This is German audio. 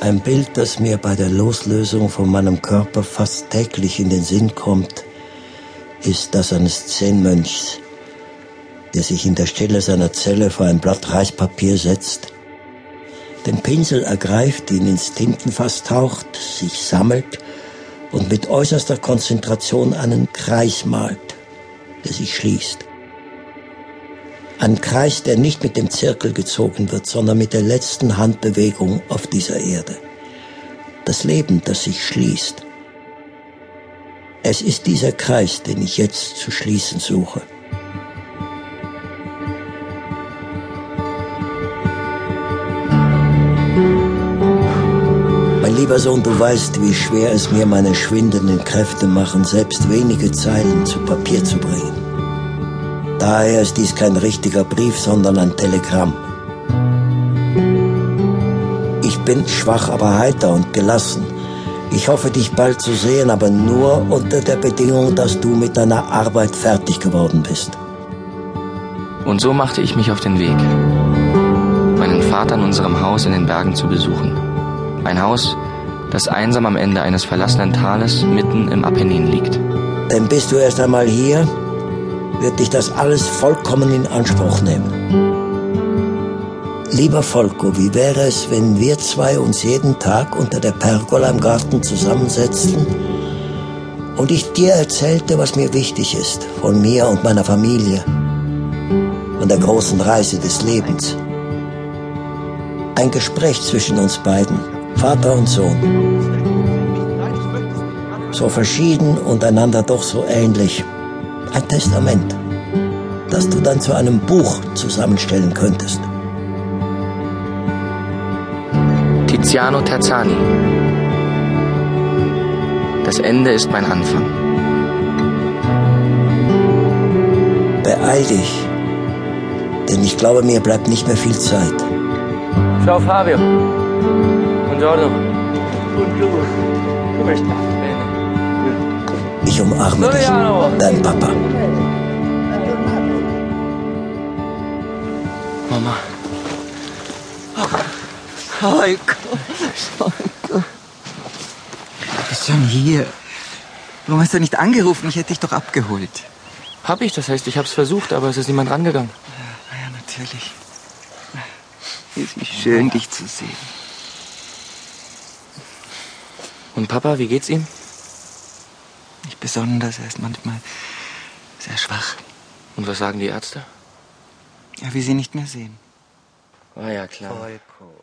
Ein Bild, das mir bei der Loslösung von meinem Körper fast täglich in den Sinn kommt, ist das eines Zen-Mönchs, der sich in der Stille seiner Zelle vor ein Blatt Reispapier setzt, den Pinsel ergreift, ihn ins Tintenfass taucht, sich sammelt und mit äußerster Konzentration einen Kreis malt, der sich schließt. Ein Kreis, der nicht mit dem Zirkel gezogen wird, sondern mit der letzten Handbewegung auf dieser Erde. Das Leben, das sich schließt. Es ist dieser Kreis, den ich jetzt zu schließen suche. Mein lieber Sohn, du weißt, wie schwer es mir meine schwindenden Kräfte machen, selbst wenige Zeilen zu Papier zu bringen. Daher ist dies kein richtiger Brief, sondern ein Telegramm. Ich bin schwach, aber heiter und gelassen. Ich hoffe, dich bald zu sehen, aber nur unter der Bedingung, dass du mit deiner Arbeit fertig geworden bist. Und so machte ich mich auf den Weg, meinen Vater in unserem Haus in den Bergen zu besuchen. Ein Haus, das einsam am Ende eines verlassenen Tales mitten im Apennin liegt. Denn bist du erst einmal hier, wird dich das alles vollkommen in Anspruch nehmen. Lieber Volko, wie wäre es, wenn wir zwei uns jeden Tag unter der Pergola im Garten zusammensetzten und ich dir erzählte, was mir wichtig ist, von mir und meiner Familie, von der großen Reise des Lebens. Ein Gespräch zwischen uns beiden, Vater und Sohn. So verschieden und einander doch so ähnlich ein Testament, das du dann zu einem Buch zusammenstellen könntest. Tiziano Terzani. Das Ende ist mein Anfang. Beeil dich, denn ich glaube, mir bleibt nicht mehr viel Zeit. Ciao Fabio. Buongiorno. Buongiorno. Come sta? Ich umarme dich, dein Papa. Mama. Heiko. Heiko. Bist schon hier. Warum hast du nicht angerufen? Ich hätte dich doch abgeholt. Hab ich, das heißt, ich hab's versucht, aber es ist niemand rangegangen. Ja, ja natürlich. Ist wie schön, dich zu sehen. Und Papa, wie geht's ihm? Nicht besonders, er ist manchmal sehr schwach. Und was sagen die Ärzte? Er will sie nicht mehr sehen. Ah ja, klar. Volko.